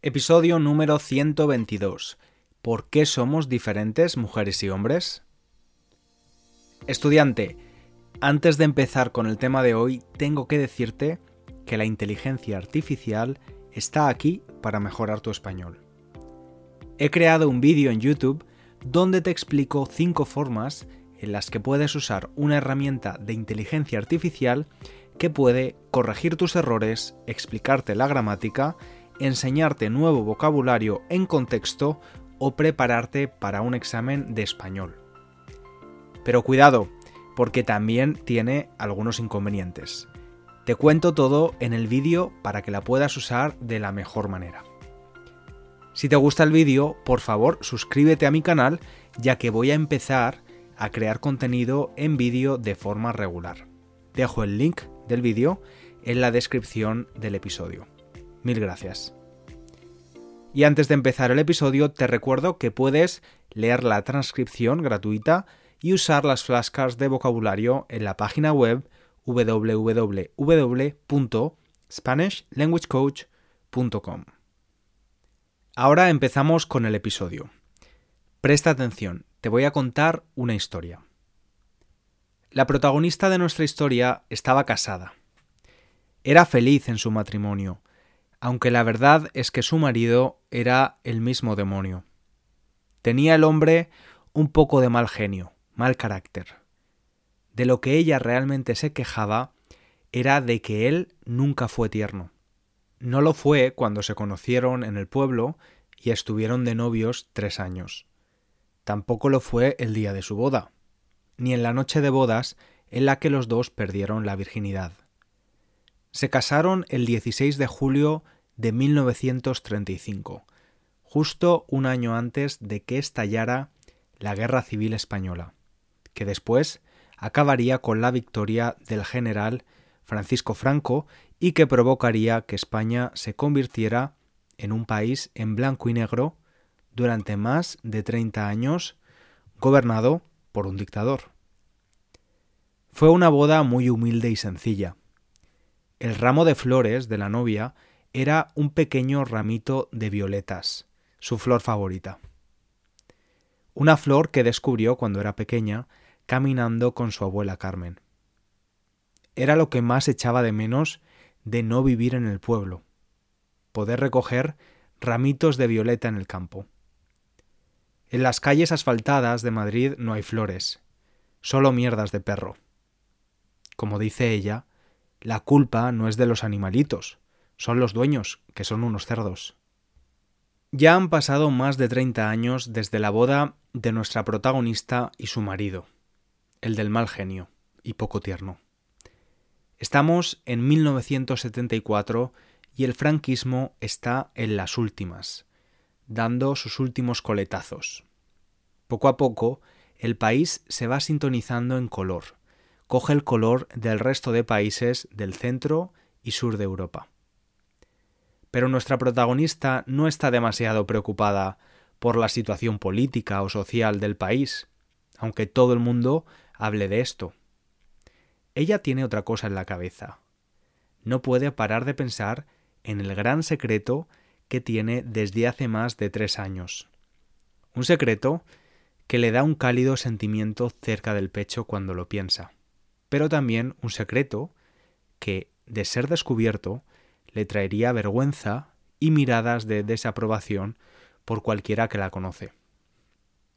Episodio número 122. ¿Por qué somos diferentes mujeres y hombres? Estudiante, antes de empezar con el tema de hoy, tengo que decirte que la inteligencia artificial está aquí para mejorar tu español. He creado un vídeo en YouTube donde te explico 5 formas en las que puedes usar una herramienta de inteligencia artificial que puede corregir tus errores, explicarte la gramática enseñarte nuevo vocabulario en contexto o prepararte para un examen de español. Pero cuidado, porque también tiene algunos inconvenientes. Te cuento todo en el vídeo para que la puedas usar de la mejor manera. Si te gusta el vídeo, por favor suscríbete a mi canal ya que voy a empezar a crear contenido en vídeo de forma regular. Dejo el link del vídeo en la descripción del episodio. Mil gracias. Y antes de empezar el episodio, te recuerdo que puedes leer la transcripción gratuita y usar las flashcards de vocabulario en la página web www.spanishlanguagecoach.com. Ahora empezamos con el episodio. Presta atención, te voy a contar una historia. La protagonista de nuestra historia estaba casada. Era feliz en su matrimonio, aunque la verdad es que su marido era el mismo demonio. Tenía el hombre un poco de mal genio, mal carácter. De lo que ella realmente se quejaba era de que él nunca fue tierno. No lo fue cuando se conocieron en el pueblo y estuvieron de novios tres años. Tampoco lo fue el día de su boda, ni en la noche de bodas en la que los dos perdieron la virginidad. Se casaron el 16 de julio de 1935, justo un año antes de que estallara la Guerra Civil Española, que después acabaría con la victoria del general Francisco Franco y que provocaría que España se convirtiera en un país en blanco y negro durante más de 30 años, gobernado por un dictador. Fue una boda muy humilde y sencilla, el ramo de flores de la novia era un pequeño ramito de violetas, su flor favorita. Una flor que descubrió cuando era pequeña caminando con su abuela Carmen. Era lo que más echaba de menos de no vivir en el pueblo, poder recoger ramitos de violeta en el campo. En las calles asfaltadas de Madrid no hay flores, solo mierdas de perro. Como dice ella, la culpa no es de los animalitos, son los dueños, que son unos cerdos. Ya han pasado más de 30 años desde la boda de nuestra protagonista y su marido, el del mal genio y poco tierno. Estamos en 1974 y el franquismo está en las últimas, dando sus últimos coletazos. Poco a poco, el país se va sintonizando en color, coge el color del resto de países del centro y sur de Europa. Pero nuestra protagonista no está demasiado preocupada por la situación política o social del país, aunque todo el mundo hable de esto. Ella tiene otra cosa en la cabeza. No puede parar de pensar en el gran secreto que tiene desde hace más de tres años. Un secreto que le da un cálido sentimiento cerca del pecho cuando lo piensa pero también un secreto que, de ser descubierto, le traería vergüenza y miradas de desaprobación por cualquiera que la conoce.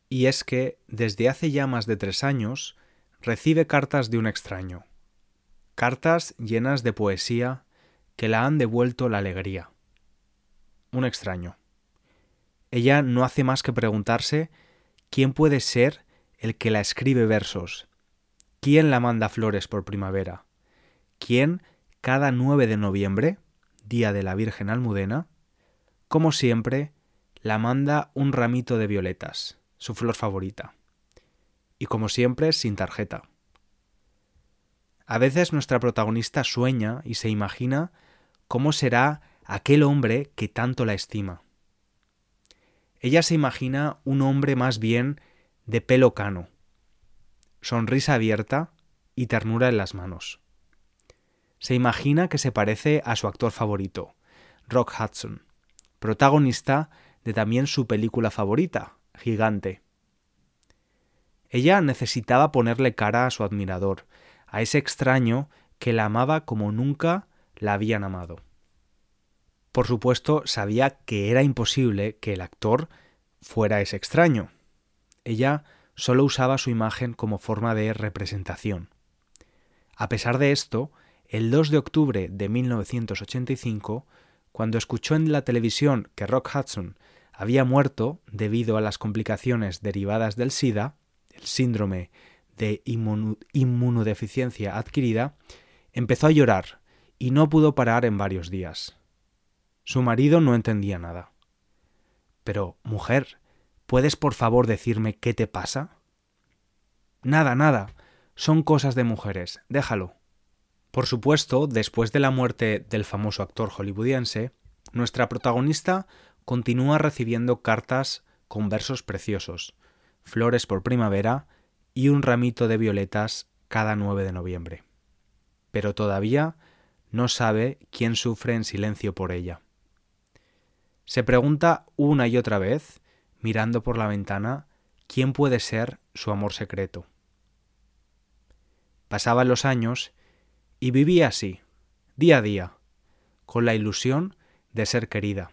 Y es que, desde hace ya más de tres años, recibe cartas de un extraño. Cartas llenas de poesía que la han devuelto la alegría. Un extraño. Ella no hace más que preguntarse quién puede ser el que la escribe versos, ¿Quién la manda flores por primavera? ¿Quién cada 9 de noviembre, día de la Virgen Almudena, como siempre, la manda un ramito de violetas, su flor favorita? Y como siempre, sin tarjeta. A veces nuestra protagonista sueña y se imagina cómo será aquel hombre que tanto la estima. Ella se imagina un hombre más bien de pelo cano, sonrisa abierta y ternura en las manos. Se imagina que se parece a su actor favorito, Rock Hudson, protagonista de también su película favorita, Gigante. Ella necesitaba ponerle cara a su admirador, a ese extraño que la amaba como nunca la habían amado. Por supuesto, sabía que era imposible que el actor fuera ese extraño. Ella solo usaba su imagen como forma de representación. A pesar de esto, el 2 de octubre de 1985, cuando escuchó en la televisión que Rock Hudson había muerto debido a las complicaciones derivadas del SIDA, el síndrome de inmunodeficiencia adquirida, empezó a llorar y no pudo parar en varios días. Su marido no entendía nada. Pero, mujer, ¿puedes por favor decirme qué te pasa? Nada, nada. Son cosas de mujeres. Déjalo. Por supuesto, después de la muerte del famoso actor hollywoodiense, nuestra protagonista continúa recibiendo cartas con versos preciosos, flores por primavera y un ramito de violetas cada 9 de noviembre. Pero todavía no sabe quién sufre en silencio por ella. Se pregunta una y otra vez, mirando por la ventana, quién puede ser su amor secreto. Pasaban los años y vivía así, día a día, con la ilusión de ser querida.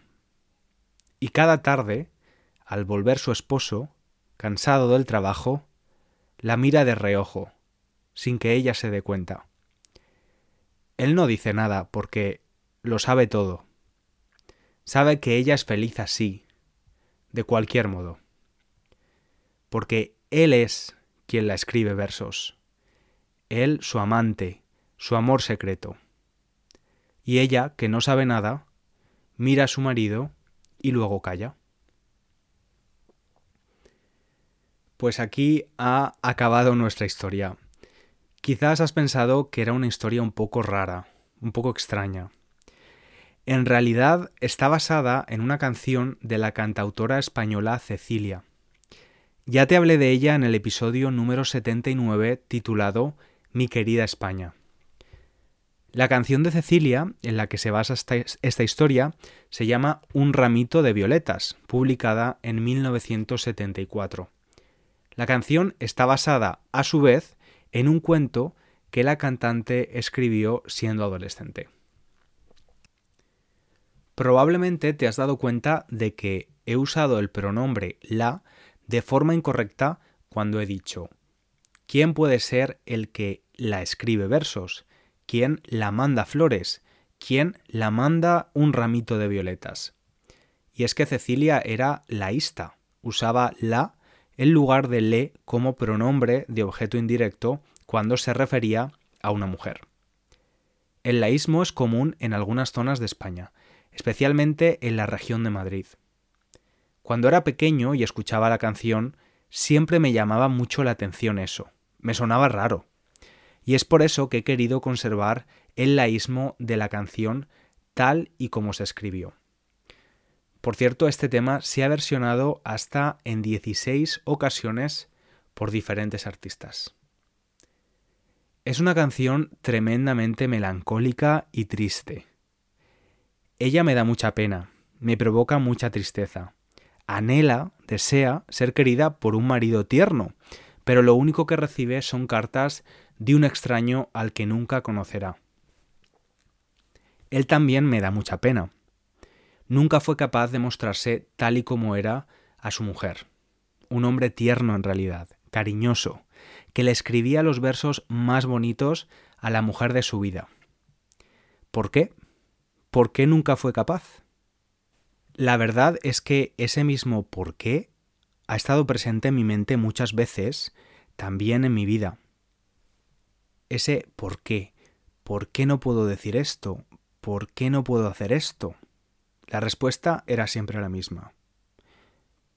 Y cada tarde, al volver su esposo, cansado del trabajo, la mira de reojo, sin que ella se dé cuenta. Él no dice nada porque lo sabe todo. Sabe que ella es feliz así, de cualquier modo. Porque él es quien la escribe versos. Él su amante, su amor secreto. Y ella, que no sabe nada, mira a su marido y luego calla. Pues aquí ha acabado nuestra historia. Quizás has pensado que era una historia un poco rara, un poco extraña. En realidad está basada en una canción de la cantautora española Cecilia. Ya te hablé de ella en el episodio número 79 titulado Mi querida España. La canción de Cecilia, en la que se basa esta, historia, se llama Un ramito de violetas, publicada en 1974. La canción está basada, a su vez, en un cuento que la cantante escribió siendo adolescente. Probablemente te has dado cuenta de que he usado el pronombre la de forma incorrecta cuando he dicho ¿quién puede ser el que la escribe versos? ¿Quién la manda flores? ¿Quién la manda un ramito de violetas? Y es que Cecilia era laísta, usaba la en lugar de le como pronombre de objeto indirecto cuando se refería a una mujer. El laísmo es común en algunas zonas de España, especialmente en la región de Madrid. Cuando era pequeño y escuchaba la canción, siempre me llamaba mucho la atención eso, me sonaba raro. Y es por eso que he querido conservar el laísmo de la canción tal y como se escribió. Por cierto, este tema se ha versionado hasta en 16 ocasiones por diferentes artistas. Es una canción tremendamente melancólica y triste. Ella me da mucha pena, me provoca mucha tristeza. Anhela, desea ser querida por un marido tierno, pero lo único que recibe son cartas de un extraño al que nunca conocerá. Él también me da mucha pena nunca fue capaz de mostrarse tal y como era a su mujer. Un hombre tierno en realidad, cariñoso, que le escribía los versos más bonitos a la mujer de su vida. ¿Por qué? ¿Por qué nunca fue capaz? La verdad es que ese mismo por qué ha estado presente en mi mente muchas veces, también en mi vida. Ese por qué, ¿por qué no puedo decir esto? ¿Por qué no puedo hacer esto? La respuesta era siempre la misma.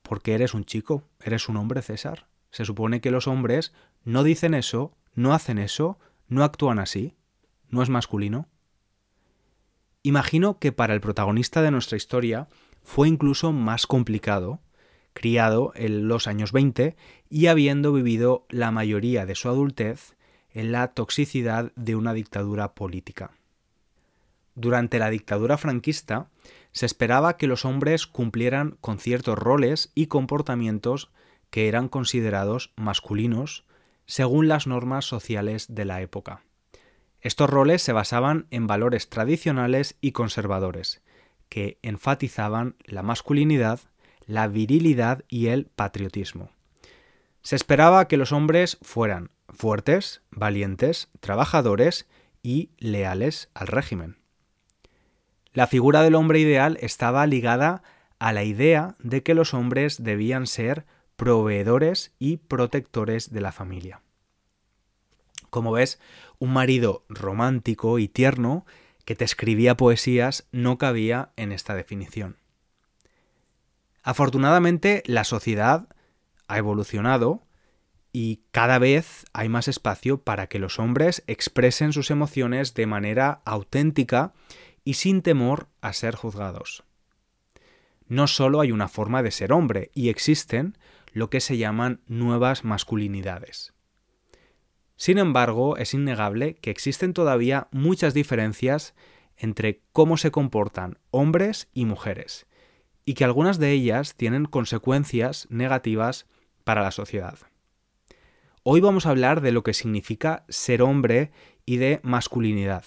Porque eres un chico, eres un hombre, César. Se supone que los hombres no dicen eso, no hacen eso, no actúan así. ¿No es masculino? Imagino que para el protagonista de nuestra historia fue incluso más complicado, criado en los años 20 y habiendo vivido la mayoría de su adultez en la toxicidad de una dictadura política. Durante la dictadura franquista se esperaba que los hombres cumplieran con ciertos roles y comportamientos que eran considerados masculinos según las normas sociales de la época. Estos roles se basaban en valores tradicionales y conservadores, que enfatizaban la masculinidad, la virilidad y el patriotismo. Se esperaba que los hombres fueran fuertes, valientes, trabajadores y leales al régimen. La figura del hombre ideal estaba ligada a la idea de que los hombres debían ser proveedores y protectores de la familia. Como ves, un marido romántico y tierno que te escribía poesías no cabía en esta definición. Afortunadamente, la sociedad ha evolucionado y cada vez hay más espacio para que los hombres expresen sus emociones de manera auténtica y sin temor a ser juzgados. No solo hay una forma de ser hombre, y existen lo que se llaman nuevas masculinidades. Sin embargo, es innegable que existen todavía muchas diferencias entre cómo se comportan hombres y mujeres, y que algunas de ellas tienen consecuencias negativas para la sociedad. Hoy vamos a hablar de lo que significa ser hombre y de masculinidad.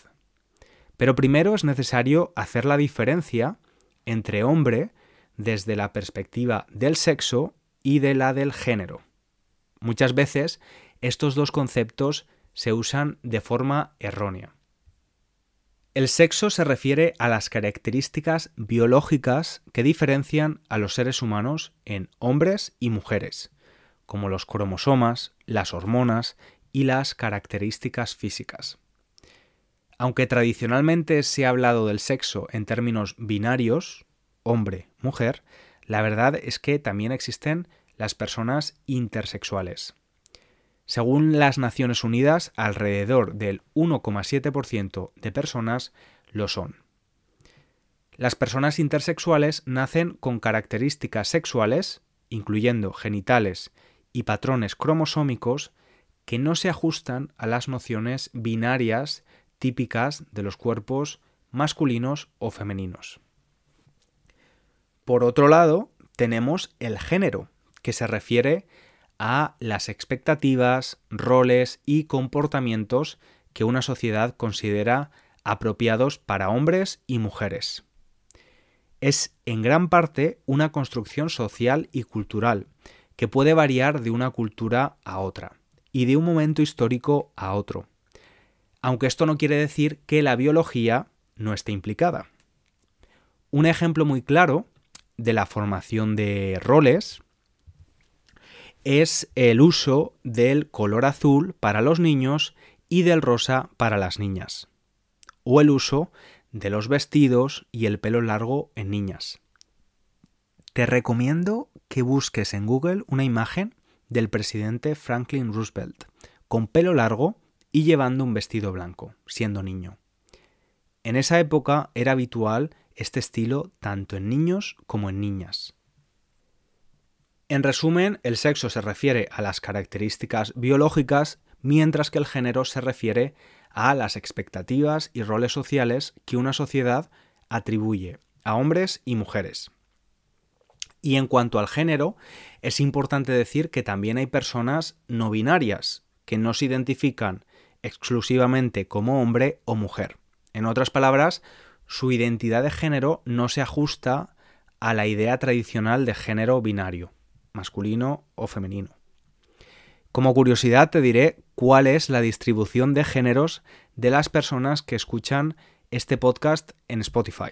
Pero primero es necesario hacer la diferencia entre hombre desde la perspectiva del sexo y de la del género. Muchas veces estos dos conceptos se usan de forma errónea. El sexo se refiere a las características biológicas que diferencian a los seres humanos en hombres y mujeres, como los cromosomas, las hormonas y las características físicas. Aunque tradicionalmente se ha hablado del sexo en términos binarios, hombre-mujer, la verdad es que también existen las personas intersexuales. Según las Naciones Unidas, alrededor del 1,7% de personas lo son. Las personas intersexuales nacen con características sexuales, incluyendo genitales y patrones cromosómicos que no se ajustan a las nociones binarias típicas de los cuerpos masculinos o femeninos. Por otro lado, tenemos el género, que se refiere a las expectativas, roles y comportamientos que una sociedad considera apropiados para hombres y mujeres. Es en gran parte una construcción social y cultural que puede variar de una cultura a otra y de un momento histórico a otro. Aunque esto no quiere decir que la biología no esté implicada. Un ejemplo muy claro de la formación de roles es el uso del color azul para los niños y del rosa para las niñas, o el uso de los vestidos y el pelo largo en niñas. Te recomiendo que busques en Google una imagen del presidente Franklin Roosevelt, con pelo largo y llevando un vestido blanco, siendo niño. En esa época era habitual este estilo tanto en niños como en niñas. En resumen, el sexo se refiere a las características biológicas, mientras que el género se refiere a las expectativas y roles sociales que una sociedad atribuye a hombres y mujeres. Y en cuanto al género, es importante decir que también hay personas no binarias, que no se identifican exclusivamente como hombre o mujer. En otras palabras, su identidad de género no se ajusta a la idea tradicional de género binario, masculino o femenino. Como curiosidad te diré cuál es la distribución de géneros de las personas que escuchan este podcast en Spotify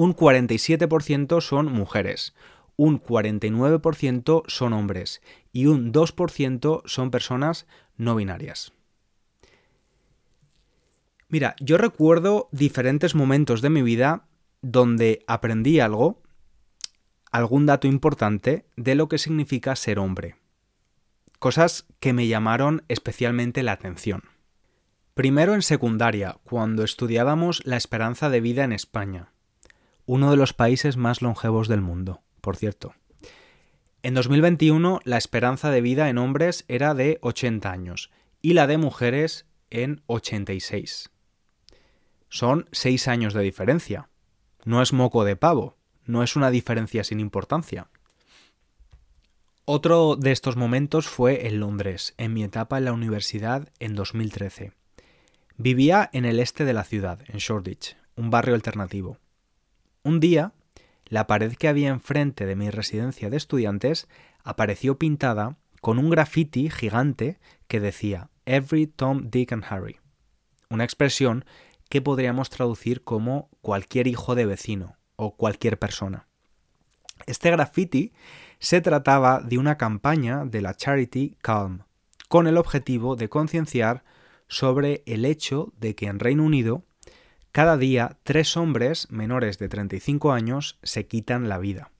un 47% son mujeres, un 49% son hombres y un 2% son personas no binarias. Mira, yo recuerdo diferentes momentos de mi vida donde aprendí algo, algún dato importante de lo que significa ser hombre. Cosas que me llamaron especialmente la atención. Primero en secundaria, cuando estudiábamos la esperanza de vida en España uno de los países más longevos del mundo, por cierto. En 2021 la esperanza de vida en hombres era de 80 años y la de mujeres en 86. Son 6 años de diferencia. no es moco de pavo, no es una diferencia sin importancia. Otro de estos momentos fue en Londres, en mi etapa en la universidad en 2013. Vivía en el este de la ciudad, en Shoreditch, un barrio alternativo. Un día, la pared que había enfrente de mi residencia de estudiantes apareció pintada con un graffiti gigante que decía Every Tom, Dick and Harry, una expresión que podríamos traducir como cualquier hijo de vecino o cualquier persona. Este graffiti se trataba de una campaña de la Charity Calm, con el objetivo de concienciar sobre el hecho de que en Reino Unido cada día tres hombres menores de 35 años se quitan la vida.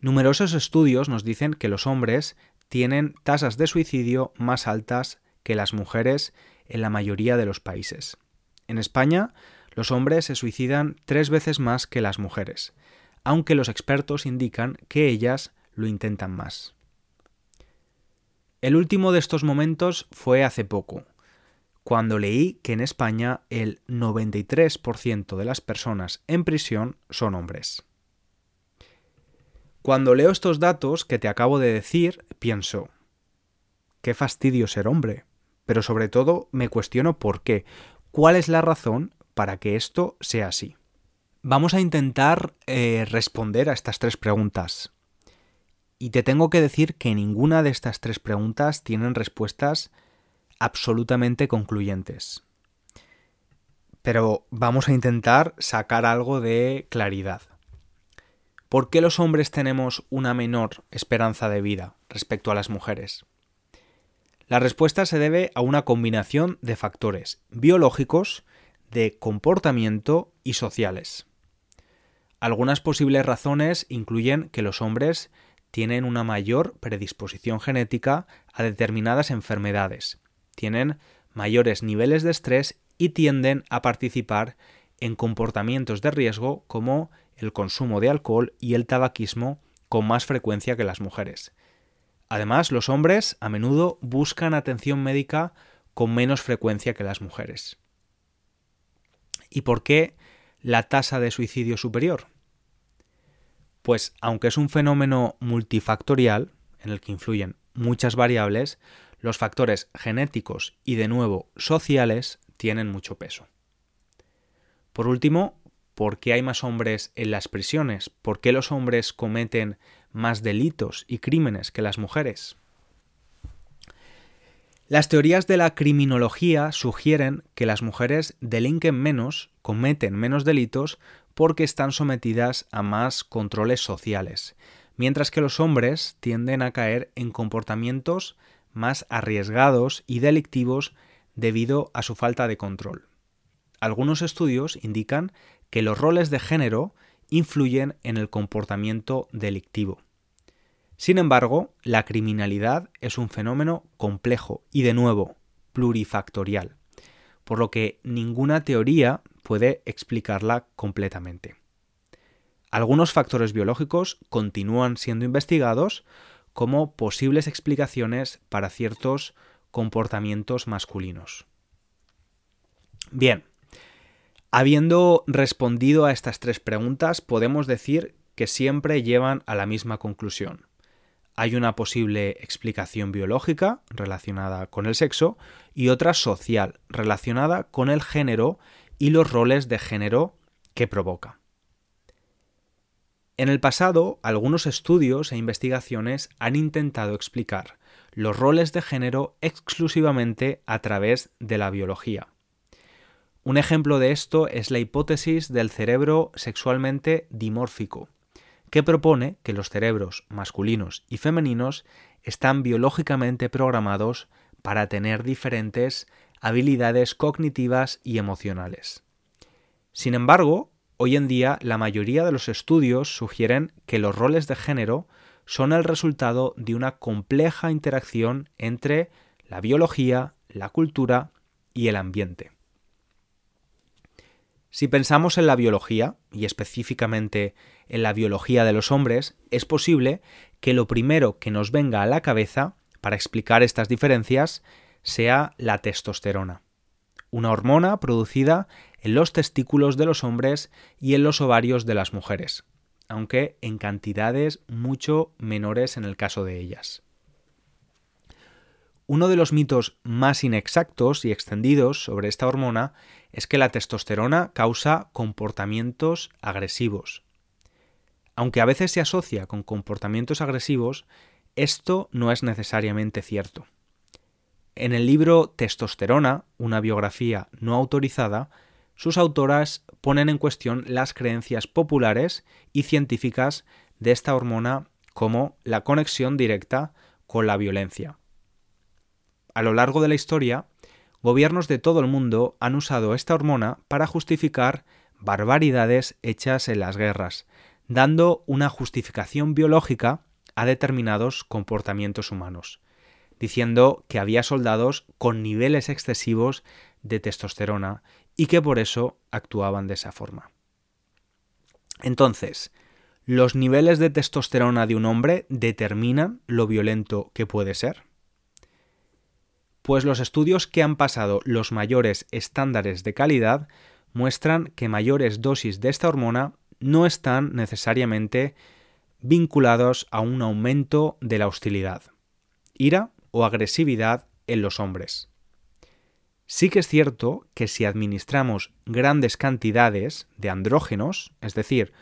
Numerosos estudios nos dicen que los hombres tienen tasas de suicidio más altas que las mujeres en la mayoría de los países. En España, los hombres se suicidan tres veces más que las mujeres, aunque los expertos indican que ellas lo intentan más. El último de estos momentos fue hace poco, cuando leí que en España el 93% de las personas en prisión son hombres. Cuando leo estos datos que te acabo de decir, pienso, qué fastidio ser hombre, pero sobre todo me cuestiono por qué, cuál es la razón para que esto sea así. Vamos a intentar eh, responder a estas tres preguntas. Y te tengo que decir que ninguna de estas tres preguntas tienen respuestas absolutamente concluyentes. Pero vamos a intentar sacar algo de claridad. ¿Por qué los hombres tenemos una menor esperanza de vida respecto a las mujeres? La respuesta se debe a una combinación de factores biológicos, de comportamiento y sociales. Algunas posibles razones incluyen que los hombres tienen una mayor predisposición genética a determinadas enfermedades, tienen mayores niveles de estrés y tienden a participar en comportamientos de riesgo como el consumo de alcohol y el tabaquismo con más frecuencia que las mujeres. Además, los hombres a menudo buscan atención médica con menos frecuencia que las mujeres. ¿Y por qué la tasa de suicidio superior? Pues aunque es un fenómeno multifactorial, en el que influyen muchas variables, los factores genéticos y de nuevo sociales tienen mucho peso. Por último, ¿por qué hay más hombres en las prisiones? ¿Por qué los hombres cometen más delitos y crímenes que las mujeres? Las teorías de la criminología sugieren que las mujeres delinquen menos, cometen menos delitos, porque están sometidas a más controles sociales, mientras que los hombres tienden a caer en comportamientos más arriesgados y delictivos debido a su falta de control. Algunos estudios indican que los roles de género influyen en el comportamiento delictivo. Sin embargo, la criminalidad es un fenómeno complejo y de nuevo plurifactorial, por lo que ninguna teoría puede explicarla completamente. Algunos factores biológicos continúan siendo investigados como posibles explicaciones para ciertos comportamientos masculinos. Bien, habiendo respondido a estas tres preguntas, podemos decir que siempre llevan a la misma conclusión. Hay una posible explicación biológica relacionada con el sexo y otra social relacionada con el género y los roles de género que provoca. En el pasado, algunos estudios e investigaciones han intentado explicar los roles de género exclusivamente a través de la biología. Un ejemplo de esto es la hipótesis del cerebro sexualmente dimórfico, que propone que los cerebros masculinos y femeninos están biológicamente programados para tener diferentes habilidades cognitivas y emocionales. Sin embargo, hoy en día la mayoría de los estudios sugieren que los roles de género son el resultado de una compleja interacción entre la biología, la cultura y el ambiente. Si pensamos en la biología, y específicamente en la biología de los hombres, es posible que lo primero que nos venga a la cabeza para explicar estas diferencias sea la testosterona, una hormona producida en los testículos de los hombres y en los ovarios de las mujeres, aunque en cantidades mucho menores en el caso de ellas. Uno de los mitos más inexactos y extendidos sobre esta hormona es que la testosterona causa comportamientos agresivos. Aunque a veces se asocia con comportamientos agresivos, esto no es necesariamente cierto. En el libro Testosterona, una biografía no autorizada, sus autoras ponen en cuestión las creencias populares y científicas de esta hormona como la conexión directa con la violencia. A lo largo de la historia, gobiernos de todo el mundo han usado esta hormona para justificar barbaridades hechas en las guerras, dando una justificación biológica a determinados comportamientos humanos, diciendo que había soldados con niveles excesivos de testosterona y que por eso actuaban de esa forma. Entonces, ¿los niveles de testosterona de un hombre determinan lo violento que puede ser? Pues los estudios que han pasado los mayores estándares de calidad muestran que mayores dosis de esta hormona no están necesariamente vinculados a un aumento de la hostilidad, ira o agresividad en los hombres. Sí que es cierto que si administramos grandes cantidades de andrógenos, es decir,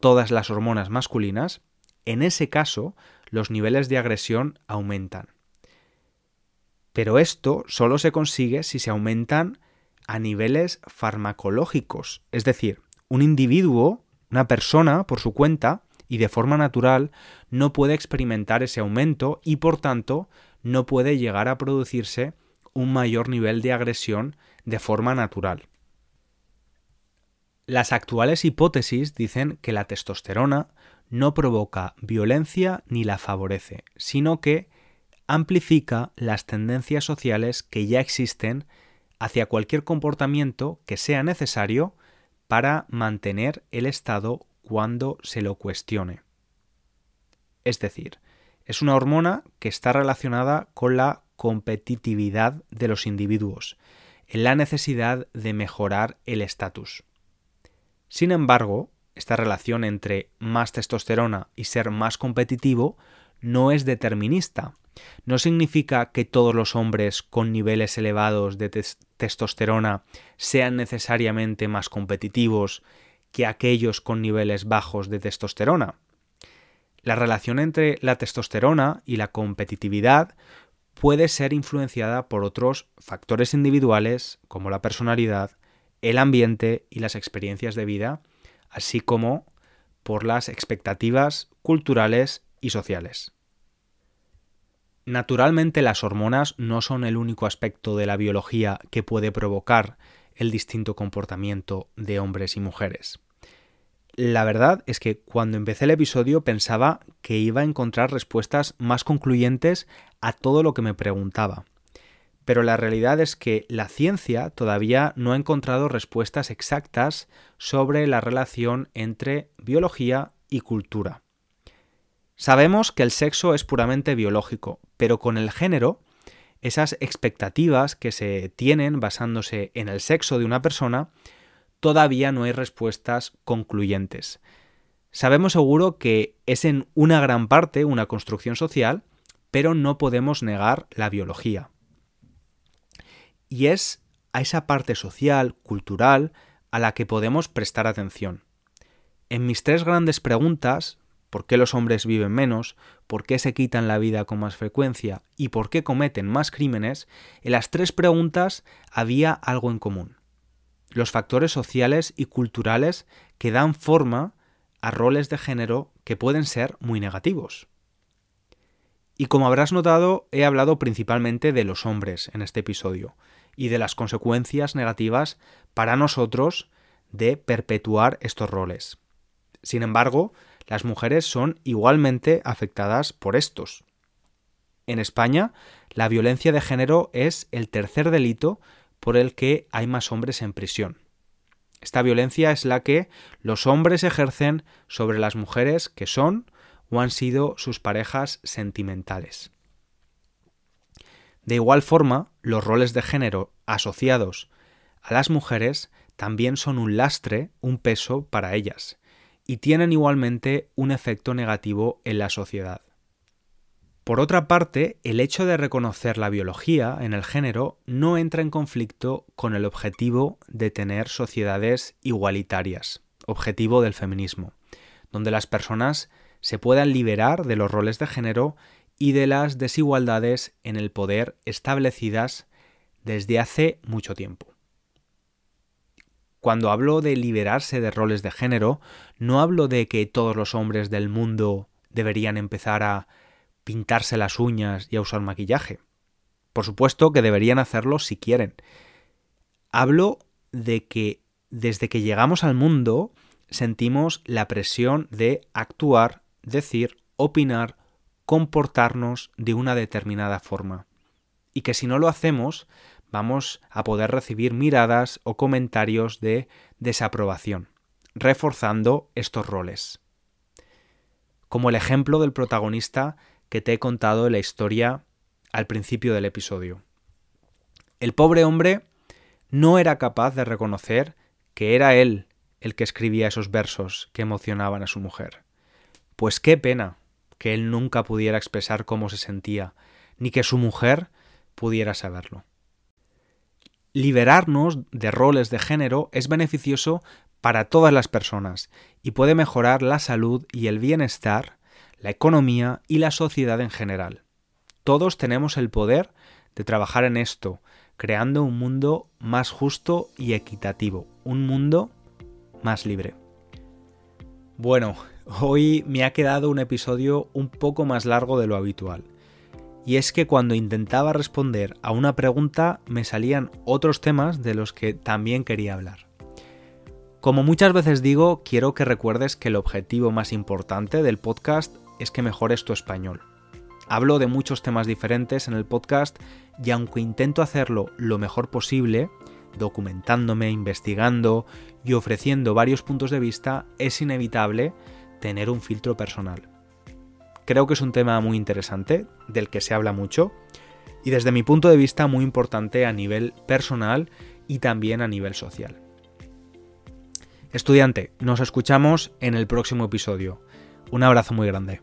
todas las hormonas masculinas, en ese caso los niveles de agresión aumentan. Pero esto solo se consigue si se aumentan a niveles farmacológicos, es decir, un individuo, una persona por su cuenta y de forma natural no puede experimentar ese aumento y por tanto no puede llegar a producirse un mayor nivel de agresión de forma natural. Las actuales hipótesis dicen que la testosterona no provoca violencia ni la favorece, sino que amplifica las tendencias sociales que ya existen hacia cualquier comportamiento que sea necesario para mantener el estado cuando se lo cuestione. Es decir, es una hormona que está relacionada con la competitividad de los individuos, en la necesidad de mejorar el estatus. Sin embargo, esta relación entre más testosterona y ser más competitivo no es determinista. No significa que todos los hombres con niveles elevados de testosterona sean necesariamente más competitivos que aquellos con niveles bajos de testosterona. La relación entre la testosterona y la competitividad puede ser influenciada por otros factores individuales como la personalidad, el ambiente y las experiencias de vida, así como por las expectativas culturales y sociales. Naturalmente las hormonas no son el único aspecto de la biología que puede provocar el distinto comportamiento de hombres y mujeres. La verdad es que cuando empecé el episodio pensaba que iba a encontrar respuestas más concluyentes a todo lo que me preguntaba. Pero la realidad es que la ciencia todavía no ha encontrado respuestas exactas sobre la relación entre biología y cultura. Sabemos que el sexo es puramente biológico, pero con el género, esas expectativas que se tienen basándose en el sexo de una persona todavía no hay respuestas concluyentes. Sabemos seguro que es en una gran parte una construcción social, pero no podemos negar la biología. Y es a esa parte social, cultural, a la que podemos prestar atención. En mis tres grandes preguntas, ¿por qué los hombres viven menos? ¿Por qué se quitan la vida con más frecuencia? ¿Y por qué cometen más crímenes? En las tres preguntas había algo en común los factores sociales y culturales que dan forma a roles de género que pueden ser muy negativos. Y como habrás notado, he hablado principalmente de los hombres en este episodio y de las consecuencias negativas para nosotros de perpetuar estos roles. Sin embargo, las mujeres son igualmente afectadas por estos. En España, la violencia de género es el tercer delito por el que hay más hombres en prisión. Esta violencia es la que los hombres ejercen sobre las mujeres que son o han sido sus parejas sentimentales. De igual forma, los roles de género asociados a las mujeres también son un lastre, un peso para ellas, y tienen igualmente un efecto negativo en la sociedad. Por otra parte, el hecho de reconocer la biología en el género no entra en conflicto con el objetivo de tener sociedades igualitarias, objetivo del feminismo, donde las personas se puedan liberar de los roles de género y de las desigualdades en el poder establecidas desde hace mucho tiempo. Cuando hablo de liberarse de roles de género, no hablo de que todos los hombres del mundo deberían empezar a pintarse las uñas y a usar maquillaje. Por supuesto que deberían hacerlo si quieren. Hablo de que desde que llegamos al mundo sentimos la presión de actuar, decir, opinar, comportarnos de una determinada forma. Y que si no lo hacemos, vamos a poder recibir miradas o comentarios de desaprobación, reforzando estos roles. Como el ejemplo del protagonista que te he contado en la historia al principio del episodio. El pobre hombre no era capaz de reconocer que era él el que escribía esos versos que emocionaban a su mujer. Pues qué pena, que él nunca pudiera expresar cómo se sentía, ni que su mujer pudiera saberlo. Liberarnos de roles de género es beneficioso para todas las personas y puede mejorar la salud y el bienestar, la economía y la sociedad en general. Todos tenemos el poder de trabajar en esto, creando un mundo más justo y equitativo, un mundo más libre. Bueno, Hoy me ha quedado un episodio un poco más largo de lo habitual. Y es que cuando intentaba responder a una pregunta me salían otros temas de los que también quería hablar. Como muchas veces digo, quiero que recuerdes que el objetivo más importante del podcast es que mejores tu español. Hablo de muchos temas diferentes en el podcast y aunque intento hacerlo lo mejor posible, documentándome, investigando y ofreciendo varios puntos de vista, es inevitable tener un filtro personal. Creo que es un tema muy interesante, del que se habla mucho, y desde mi punto de vista muy importante a nivel personal y también a nivel social. Estudiante, nos escuchamos en el próximo episodio. Un abrazo muy grande.